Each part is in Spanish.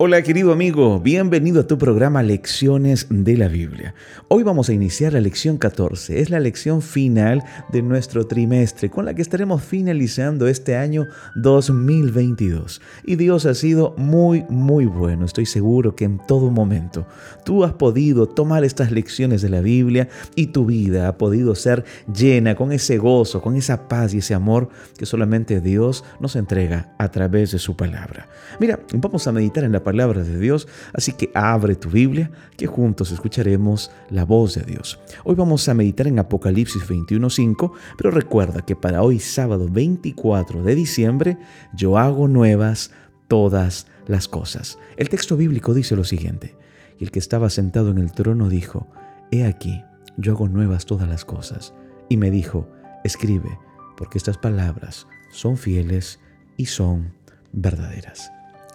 Hola querido amigo, bienvenido a tu programa Lecciones de la Biblia. Hoy vamos a iniciar la lección 14, es la lección final de nuestro trimestre con la que estaremos finalizando este año 2022. Y Dios ha sido muy, muy bueno, estoy seguro que en todo momento tú has podido tomar estas lecciones de la Biblia y tu vida ha podido ser llena con ese gozo, con esa paz y ese amor que solamente Dios nos entrega a través de su palabra. Mira, vamos a meditar en la palabra de Dios, así que abre tu Biblia, que juntos escucharemos la voz de Dios. Hoy vamos a meditar en Apocalipsis 21.5, pero recuerda que para hoy sábado 24 de diciembre yo hago nuevas todas las cosas. El texto bíblico dice lo siguiente, y el que estaba sentado en el trono dijo, He aquí, yo hago nuevas todas las cosas. Y me dijo, escribe, porque estas palabras son fieles y son verdaderas.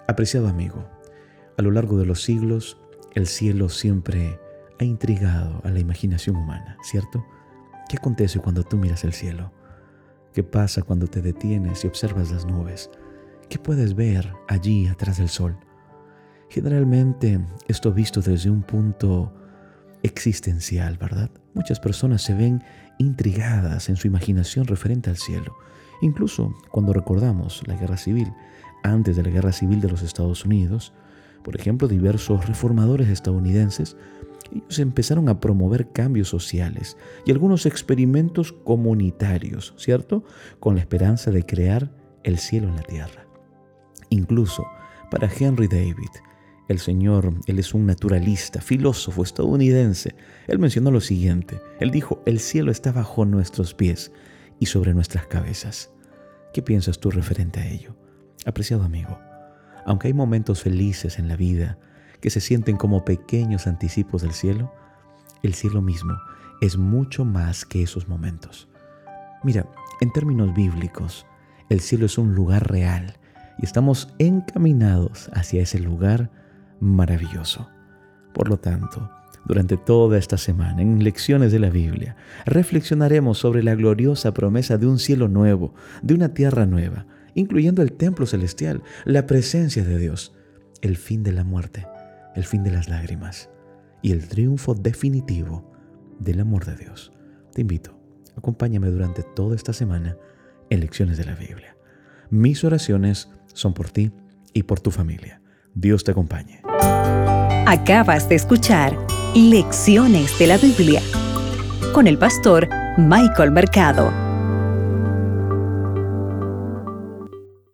Apreciado amigo, a lo largo de los siglos, el cielo siempre ha intrigado a la imaginación humana, ¿cierto? ¿Qué acontece cuando tú miras el cielo? ¿Qué pasa cuando te detienes y observas las nubes? ¿Qué puedes ver allí atrás del sol? Generalmente esto visto desde un punto existencial, ¿verdad? Muchas personas se ven intrigadas en su imaginación referente al cielo. Incluso cuando recordamos la guerra civil, antes de la guerra civil de los Estados Unidos, por ejemplo, diversos reformadores estadounidenses, ellos empezaron a promover cambios sociales y algunos experimentos comunitarios, ¿cierto? Con la esperanza de crear el cielo en la tierra. Incluso para Henry David, el señor, él es un naturalista, filósofo estadounidense. Él mencionó lo siguiente. Él dijo, el cielo está bajo nuestros pies y sobre nuestras cabezas. ¿Qué piensas tú referente a ello? Apreciado amigo, aunque hay momentos felices en la vida que se sienten como pequeños anticipos del cielo, el cielo mismo es mucho más que esos momentos. Mira, en términos bíblicos, el cielo es un lugar real y estamos encaminados hacia ese lugar maravilloso. Por lo tanto, durante toda esta semana, en lecciones de la Biblia, reflexionaremos sobre la gloriosa promesa de un cielo nuevo, de una tierra nueva, incluyendo el templo celestial, la presencia de Dios, el fin de la muerte, el fin de las lágrimas y el triunfo definitivo del amor de Dios. Te invito, acompáñame durante toda esta semana en lecciones de la Biblia. Mis oraciones son por ti y por tu familia. Dios te acompañe. Acabas de escuchar Lecciones de la Biblia con el pastor Michael Mercado.